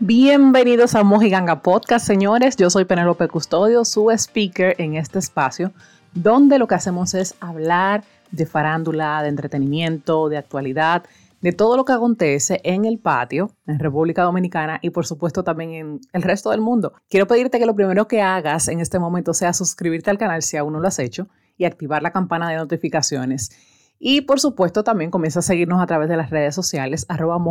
Bienvenidos a Mojiganga Podcast, señores. Yo soy Penelope Custodio, su speaker en este espacio, donde lo que hacemos es hablar de farándula, de entretenimiento, de actualidad, de todo lo que acontece en el patio, en República Dominicana y por supuesto también en el resto del mundo. Quiero pedirte que lo primero que hagas en este momento sea suscribirte al canal si aún no lo has hecho y activar la campana de notificaciones. Y por supuesto también comienza a seguirnos a través de las redes sociales, arroba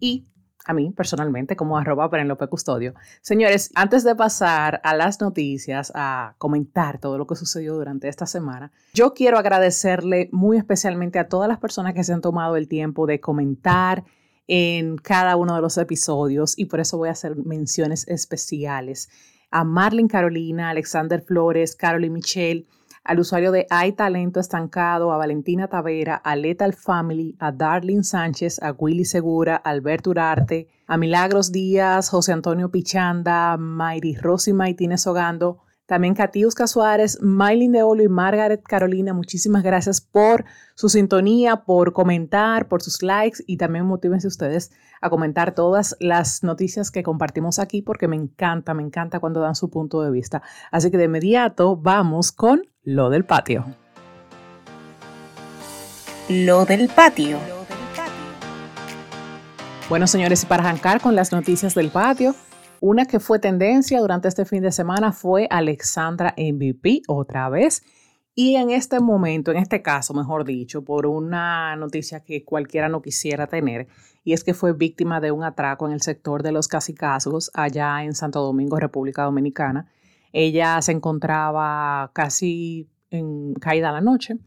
y a mí personalmente como arroba Penelope Custodio. Señores, antes de pasar a las noticias, a comentar todo lo que sucedió durante esta semana, yo quiero agradecerle muy especialmente a todas las personas que se han tomado el tiempo de comentar en cada uno de los episodios y por eso voy a hacer menciones especiales a Marlene Carolina, Alexander Flores, Caroline Michelle, al usuario de Hay Talento Estancado, a Valentina Tavera, a Lethal Family, a Darlene Sánchez, a Willy Segura, a Alberto Urarte, a Milagros Díaz, José Antonio Pichanda, Mayri Rosy Maitínez Ogando, también Katiuska Suárez, Maylin de Olo y Margaret Carolina, muchísimas gracias por su sintonía, por comentar, por sus likes y también motívense ustedes a comentar todas las noticias que compartimos aquí porque me encanta, me encanta cuando dan su punto de vista. Así que de inmediato vamos con lo del patio. Lo del patio. Bueno, señores, y para arrancar con las noticias del patio, una que fue tendencia durante este fin de semana fue Alexandra MVP otra vez. Y en este momento, en este caso, mejor dicho, por una noticia que cualquiera no quisiera tener, y es que fue víctima de un atraco en el sector de los casicazgos allá en Santo Domingo, República Dominicana. Ella se encontraba casi en caída la noche,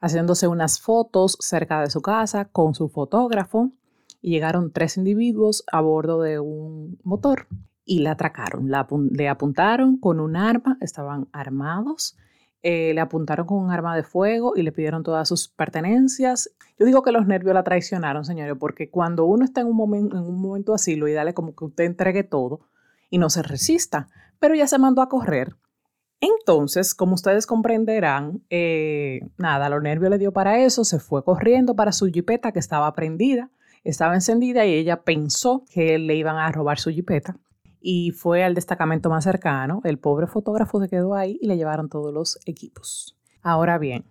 haciéndose unas fotos cerca de su casa con su fotógrafo y llegaron tres individuos a bordo de un motor y la atracaron. le apuntaron con un arma, estaban armados, eh, le apuntaron con un arma de fuego y le pidieron todas sus pertenencias. Yo digo que los nervios la traicionaron, señores, porque cuando uno está en un, momento, así, lo ideal es como que usted entregue todo y no se resista pero ya se mandó a correr. Entonces, como ustedes comprenderán, eh, nada, los nervios le dio para eso, se fue corriendo para su jipeta que estaba prendida, estaba encendida y ella pensó que le iban a robar su jipeta y fue al destacamento más cercano. El pobre fotógrafo se quedó ahí y le llevaron todos los equipos. Ahora bien,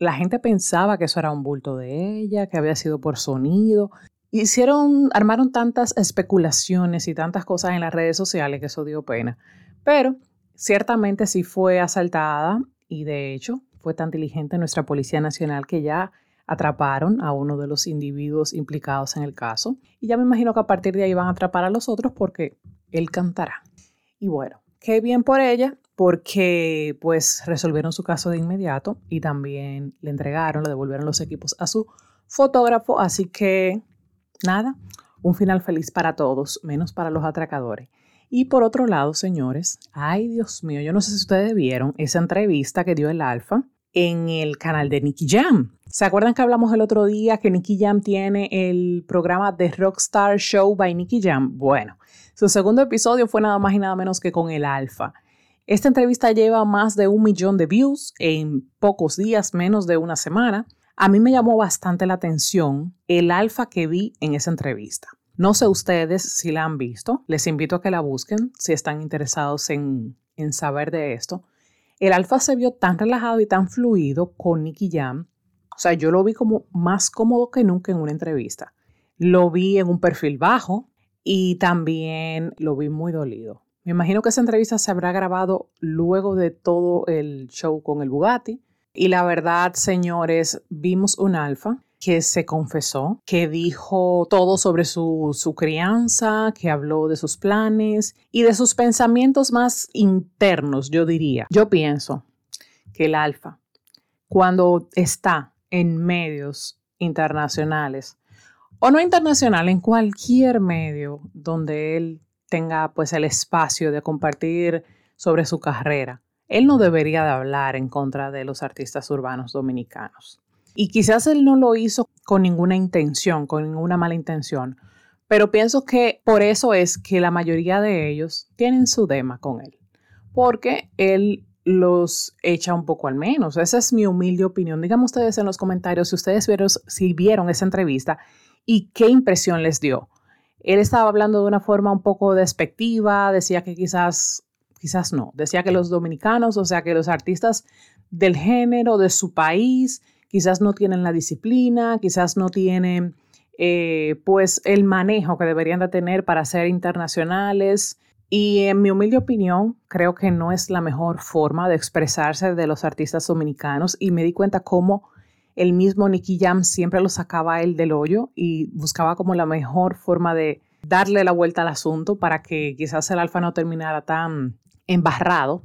la gente pensaba que eso era un bulto de ella, que había sido por sonido. Hicieron, armaron tantas especulaciones y tantas cosas en las redes sociales que eso dio pena. Pero ciertamente sí fue asaltada y de hecho fue tan diligente nuestra Policía Nacional que ya atraparon a uno de los individuos implicados en el caso. Y ya me imagino que a partir de ahí van a atrapar a los otros porque él cantará. Y bueno, qué bien por ella, porque pues resolvieron su caso de inmediato y también le entregaron, le devolvieron los equipos a su fotógrafo. Así que nada, un final feliz para todos, menos para los atracadores. Y por otro lado, señores, ay Dios mío, yo no sé si ustedes vieron esa entrevista que dio el Alfa en el canal de Nicky Jam. ¿Se acuerdan que hablamos el otro día que Nicky Jam tiene el programa The Rockstar Show by Nicky Jam? Bueno, su segundo episodio fue nada más y nada menos que con el Alfa. Esta entrevista lleva más de un millón de views en pocos días, menos de una semana. A mí me llamó bastante la atención el alfa que vi en esa entrevista. No sé ustedes si la han visto, les invito a que la busquen si están interesados en, saber de esto. El alfa se vio tan relajado y tan fluido con Nicky Jam. O sea, yo lo vi como más cómodo que nunca en una entrevista. Lo vi en un perfil bajo y también lo vi muy dolido. Me imagino que esa entrevista se habrá grabado luego de todo el show con el Bugatti. Y la verdad, señores, vimos un alfa que se confesó, que dijo todo sobre su, su, crianza, que habló de sus planes y de sus pensamientos más internos, yo diría. Yo pienso que el alfa, cuando está en medios internacionales, o no internacional, en cualquier medio donde él tenga pues el espacio de compartir sobre su carrera, él no debería de hablar en contra de los artistas urbanos dominicanos. Y quizás él no lo hizo con ninguna intención, con ninguna mala intención, pero pienso que por eso es que la mayoría de ellos tienen su dema con él, porque él los echa un poco al menos. Esa es mi humilde opinión. Díganme ustedes en los comentarios si ustedes si vieron esa entrevista y qué impresión les dio. Él estaba hablando de una forma un poco despectiva, decía que quizás, quizás no, decía que los dominicanos, o sea, que los artistas del género de su país, quizás no tienen la disciplina, quizás no tienen eh, pues el manejo que deberían de tener para ser internacionales. Y en mi humilde opinión, creo que no es la mejor forma de expresarse de los artistas dominicanos. Y me di cuenta cómo el mismo Nicky Jam siempre lo sacaba él del hoyo y buscaba como la mejor forma de darle la vuelta al asunto para que quizás el alfa no terminara tan embarrado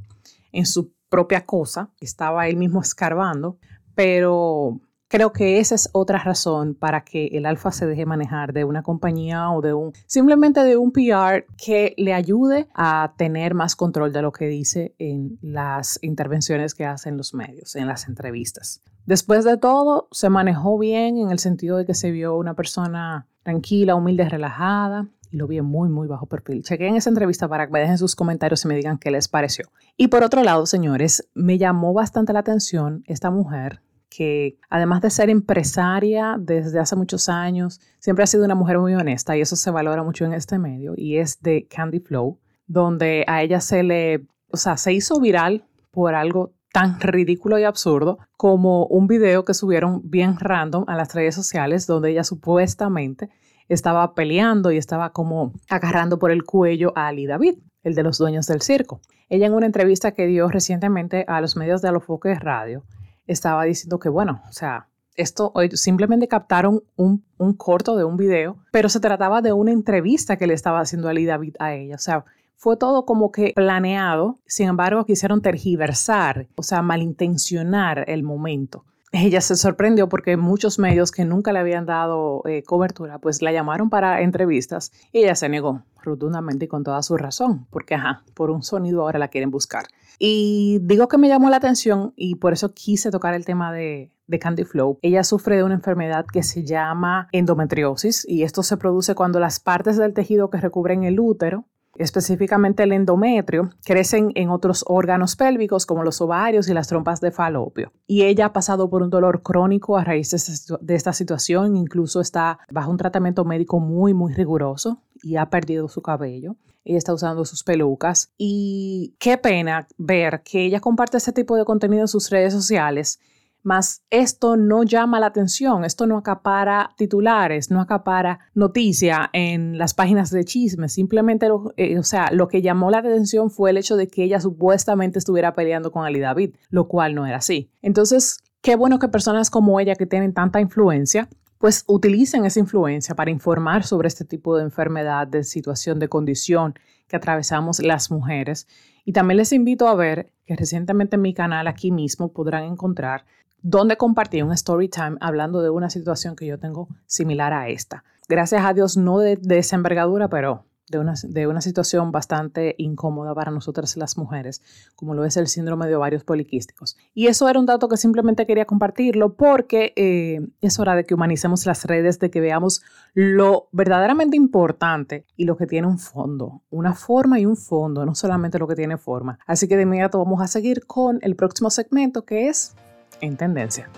en su propia cosa, estaba él mismo escarbando, pero Creo que esa es otra razón para que el alfa se deje manejar de una compañía o de un, simplemente de un PR que le ayude a tener más control de lo que dice en las intervenciones que hacen los medios, en las entrevistas. Después de todo, se manejó bien en el sentido de que se vio una persona tranquila, humilde, relajada y lo vi muy, muy bajo perfil. Chequen esa entrevista para que me dejen sus comentarios y me digan qué les pareció. Y por otro lado, señores, me llamó bastante la atención esta mujer que además de ser empresaria desde hace muchos años, siempre ha sido una mujer muy honesta y eso se valora mucho en este medio y es de Candy Flow, donde a ella se le, o sea, se hizo viral por algo tan ridículo y absurdo como un video que subieron bien random a las redes sociales donde ella supuestamente estaba peleando y estaba como agarrando por el cuello a Ali David, el de los dueños del circo. Ella en una entrevista que dio recientemente a los medios de Alofoque Radio estaba diciendo que, bueno, o sea, esto simplemente captaron un, corto de un video, pero se trataba de una entrevista que le estaba haciendo Ali David a ella. O sea, fue todo como que planeado, sin embargo quisieron tergiversar, o sea, malintencionar el momento. Ella se sorprendió porque muchos medios que nunca le habían dado eh, cobertura, pues la llamaron para entrevistas y ella se negó rotundamente y con toda su razón, porque ajá, por un sonido ahora la quieren buscar. Y digo que me llamó la atención y por eso quise tocar el tema de, de Candy Flow. Ella sufre de una enfermedad que se llama endometriosis y esto se produce cuando las partes del tejido que recubren el útero específicamente el endometrio, crecen en otros órganos pélvicos como los ovarios y las trompas de falopio. Y ella ha pasado por un dolor crónico a raíz de esta situación, incluso está bajo un tratamiento médico muy, muy riguroso y ha perdido su cabello. Ella está usando sus pelucas y qué pena ver que ella comparte este tipo de contenido en sus redes sociales mas esto no llama la atención, esto no acapara titulares, no acapara noticia en las páginas de chismes, simplemente, eh, o sea, lo que llamó la atención fue el hecho de que ella supuestamente estuviera peleando con Ali David, lo cual no era así. Entonces, qué bueno que personas como ella que tienen tanta influencia pues utilicen esa influencia para informar sobre este tipo de enfermedad, de situación, de condición que atravesamos las mujeres. Y también les invito a ver que recientemente en mi canal aquí mismo podrán encontrar donde compartí un story time hablando de una situación que yo tengo similar a esta. Gracias a Dios, no de, de esa envergadura, pero de una, de una, situación bastante incómoda para nosotras las mujeres, como lo es el síndrome de ovarios poliquísticos. Y eso era un dato que simplemente quería compartirlo porque eh, es hora de que humanicemos las redes, de que veamos lo verdaderamente importante y lo que tiene un fondo, una forma y un fondo, no solamente lo que tiene forma. Así que de inmediato vamos a seguir con el próximo segmento que es en tendencia.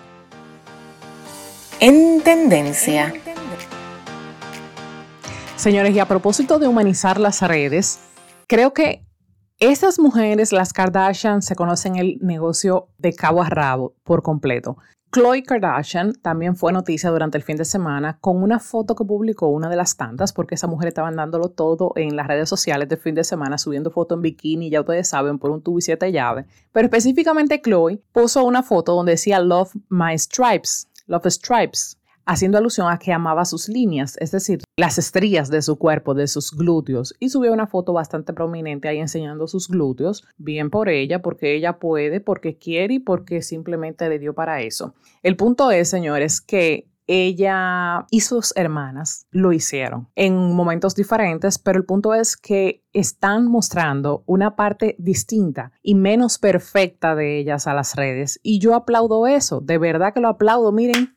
En tendencia. Señores, y a propósito de humanizar las redes, creo que estas mujeres, las Kardashian, se conocen el negocio de cabo a rabo por completo. Khloe Kardashian también fue noticia durante el fin de semana con una foto que publicó una de las tantas, porque esa mujer estaba dándolo todo en las redes sociales del fin de semana, subiendo fotos en bikini, ya ustedes saben, por un tubo y siete llaves. Pero específicamente Khloe puso una foto donde decía Love My Stripes, Love Stripes, haciendo alusión a que amaba sus líneas, es decir, las estrías de su cuerpo, de sus glúteos, y subió una foto bastante prominente ahí enseñando sus glúteos, bien por ella, porque ella puede, porque quiere y porque simplemente le dio para eso. El punto es, señores, que ella y sus hermanas lo hicieron en momentos diferentes, pero el punto es que están mostrando una parte distinta y menos perfecta de ellas a las redes. Y yo aplaudo eso, de verdad que lo aplaudo. Miren,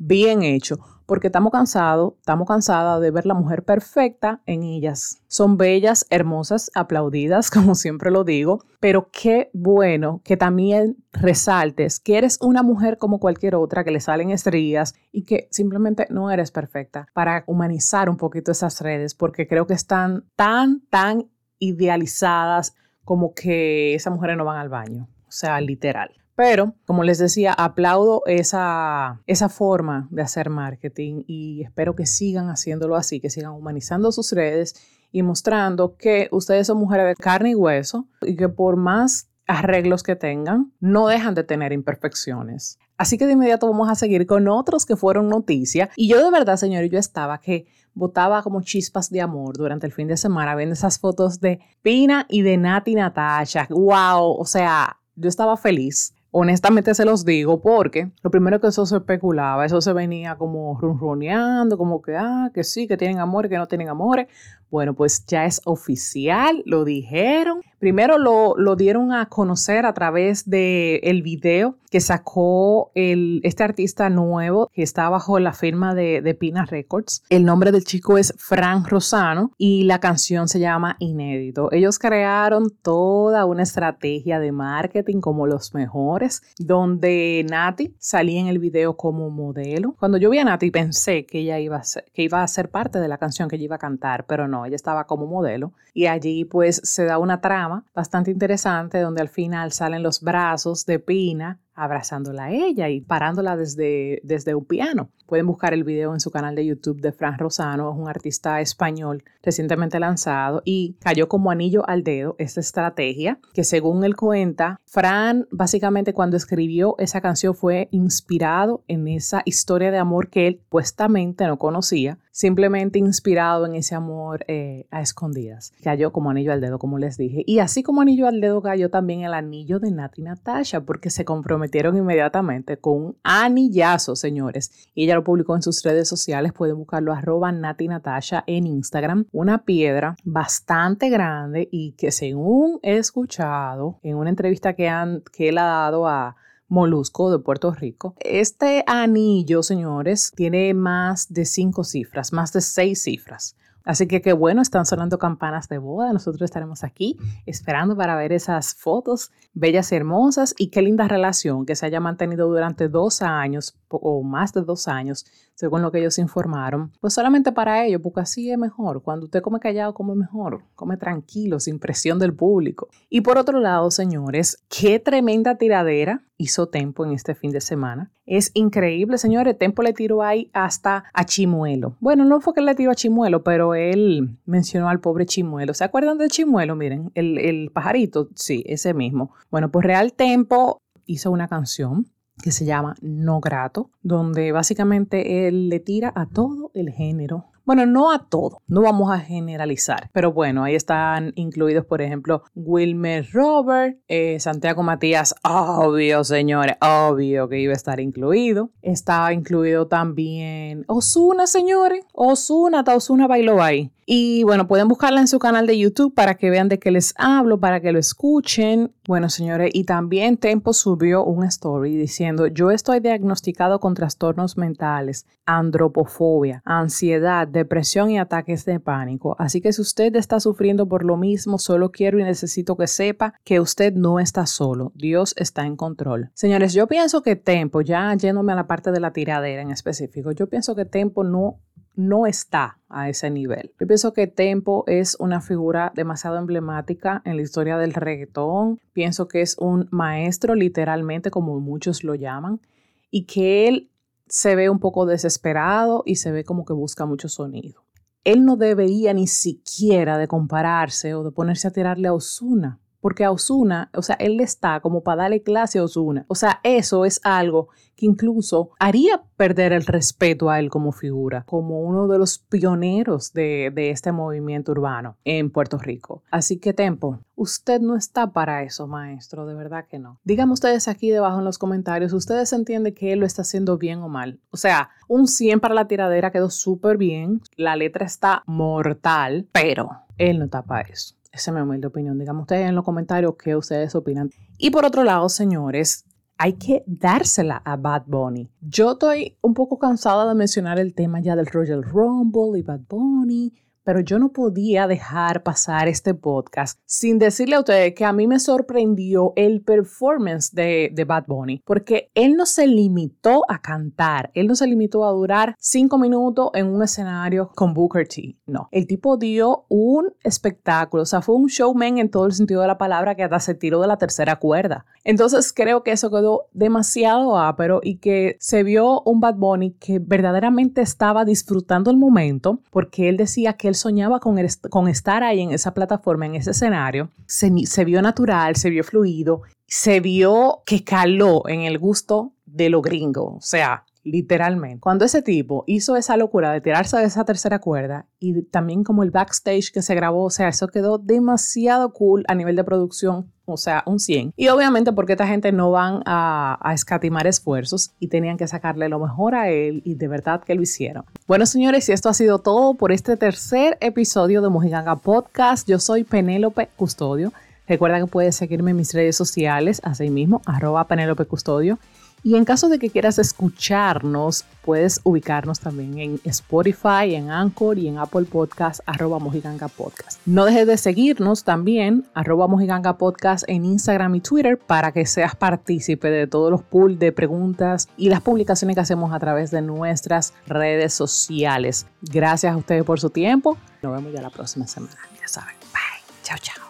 bien hecho. porque estamos cansados, estamos cansadas de ver la mujer perfecta en ellas. Son bellas, hermosas, aplaudidas, como siempre lo digo, pero qué bueno que también resaltes que eres una mujer como cualquier otra, que le salen estrías y que simplemente no eres perfecta para humanizar un poquito esas redes, porque creo que están tan, tan idealizadas como que esas mujeres no van al baño, o sea, literal. Pero, como les decía, aplaudo esa, esa forma de hacer marketing y espero que sigan haciéndolo así, que sigan humanizando sus redes y mostrando que ustedes son mujeres de carne y hueso y que por más arreglos que tengan, no dejan de tener imperfecciones. Así que de inmediato vamos a seguir con otros que fueron noticia. Y yo de verdad, señores, yo estaba que botaba como chispas de amor durante el fin de semana viendo esas fotos de Pina y de Nati Natasha. ¡Wow! O sea, yo estaba feliz. Honestamente se los digo porque lo primero que eso se especulaba, eso se venía como runruneando, como que, ah, que sí, que tienen amor, que no tienen amores. Bueno, pues ya es oficial, lo dijeron. Primero lo, lo dieron a conocer a través del el video que sacó el, este artista nuevo que está bajo la firma de, de Pina Records. El nombre del chico es Frank Rosano y la canción se llama Inédito. Ellos crearon toda una estrategia de marketing como los mejores, donde Nati salía en el video como modelo. Cuando yo vi a Nati pensé que ella iba a ser, que iba a ser parte de la canción que ella iba a cantar, pero no ella estaba como modelo. Y allí pues se da una trama bastante interesante donde al final salen los brazos de Pina abrazándola a ella y parándola desde, desde un piano. Pueden buscar el video en su canal de YouTube de Fran Rosano, es un artista español recientemente lanzado y cayó como anillo al dedo esta estrategia que según él cuenta, Fran básicamente cuando escribió esa canción fue inspirado en esa historia de amor que él puestamente no conocía, simplemente inspirado en ese amor eh, a escondidas. Cayó como anillo al dedo, como les dije. Y así como anillo al dedo cayó también el anillo de Nati Natasha porque se comprometió inmediatamente con un anillazo, señores. Ella lo publicó en sus redes sociales. Pueden buscarlo arroba Nati Natasha en Instagram. Una piedra bastante grande y que según he escuchado en una entrevista que, han, que él ha dado a Molusco de Puerto Rico. Este anillo, señores, tiene más de cinco cifras, más de seis cifras. Así que qué bueno, están sonando campanas de boda. Nosotros estaremos aquí esperando para ver esas fotos bellas y hermosas y qué linda relación que se haya mantenido durante dos años o más de dos años, según lo que ellos informaron. Pues solamente para ellos, porque así es mejor. Cuando usted come callado, come mejor, come tranquilo, sin presión del público. Y por otro lado, señores, qué tremenda tiradera hizo Tempo en este fin de semana. Es increíble, señores. Tempo le tiró ahí hasta a Chimuelo. Bueno, no fue que le tiró a Chimuelo, pero él mencionó al pobre Chimuelo. ¿Se acuerdan de Chimuelo? Miren, el, el pajarito, sí, ese mismo. Bueno, pues Real Tempo hizo una canción que se llama No Grato, donde básicamente él le tira a todo el género bueno, no a todo, no vamos a generalizar, pero bueno, ahí están incluidos, por ejemplo, Wilmer Robert, eh, Santiago Matías, obvio, señores, obvio que iba a estar incluido. Estaba incluido también Osuna, señores, Osuna, Osuna bailó ahí. Y bueno, pueden buscarla en su canal de YouTube para que vean de qué les hablo, para que lo escuchen. Bueno, señores, y también Tempo subió un story diciendo, yo estoy diagnosticado con trastornos mentales, andropofobia, ansiedad, depresión y ataques de pánico. Así que si usted está sufriendo por lo mismo, solo quiero y necesito que sepa que usted no está solo. Dios está en control. Señores, yo pienso que Tempo, ya yéndome a la parte de la tiradera en específico, yo pienso que Tempo no no está a ese nivel. Yo pienso que Tempo es una figura demasiado emblemática en la historia del reggaetón. Pienso que es un maestro, literalmente, como muchos lo llaman, y que él se ve un poco desesperado y se ve como que busca mucho sonido. Él no debería ni siquiera de compararse o de ponerse a tirarle a Osuna, porque a Osuna, o sea, él está como para darle clase a Osuna. O sea, eso es algo que incluso haría perder el respeto a él como figura, como uno de los pioneros de, este movimiento urbano en Puerto Rico. Así que, Tempo, usted no está para eso, maestro, de verdad que no. Díganme ustedes aquí debajo en los comentarios, ¿ustedes entienden que él lo está haciendo bien o mal? O sea, un 100 para la tiradera quedó súper bien, la letra está mortal, pero él no para eso. Esa es mi humilde opinión. Díganme ustedes en los comentarios qué ustedes opinan. Y por otro lado, señores, hay que dársela a Bad Bunny. Yo estoy un poco cansada de mencionar el tema ya del Royal Rumble y Bad Bunny, pero yo no podía dejar pasar este podcast sin decirle a ustedes que a mí me sorprendió el performance de, de, Bad Bunny, porque él no se limitó a cantar, él no se limitó a durar cinco minutos en un escenario con Booker T, no. El tipo dio un espectáculo, o sea, fue un showman en todo el sentido de la palabra que hasta se tiró de la tercera cuerda. Entonces creo que eso quedó demasiado ápero y que se vio un Bad Bunny que verdaderamente estaba disfrutando el momento porque él decía que él soñaba con, estar ahí en esa plataforma, en ese escenario. Se, se vio natural, se vio fluido, se vio que caló en el gusto de lo gringo. O sea, literalmente. Cuando ese tipo hizo esa locura de tirarse de esa tercera cuerda y también como el backstage que se grabó, o sea, eso quedó demasiado cool a nivel de producción, o sea, un 100. Y obviamente porque esta gente no van a, escatimar esfuerzos y tenían que sacarle lo mejor a él y de verdad que lo hicieron. Bueno, señores, y esto ha sido todo por este tercer episodio de Mojiganga Podcast. Yo soy Penélope Custodio. Recuerda que puedes seguirme en mis redes sociales, así mismo, arroba Penélope Custodio. Y en caso de que quieras escucharnos, puedes ubicarnos también en Spotify, en Anchor y en Apple Podcast, arroba Mojiganga Podcast. No dejes de seguirnos también, arroba Mojiganga Podcast en Instagram y Twitter para que seas partícipe de todos los pools de preguntas y las publicaciones que hacemos a través de nuestras redes sociales. Gracias a ustedes por su tiempo. Nos vemos ya la próxima semana. Ya saben. Bye. Chao, chao.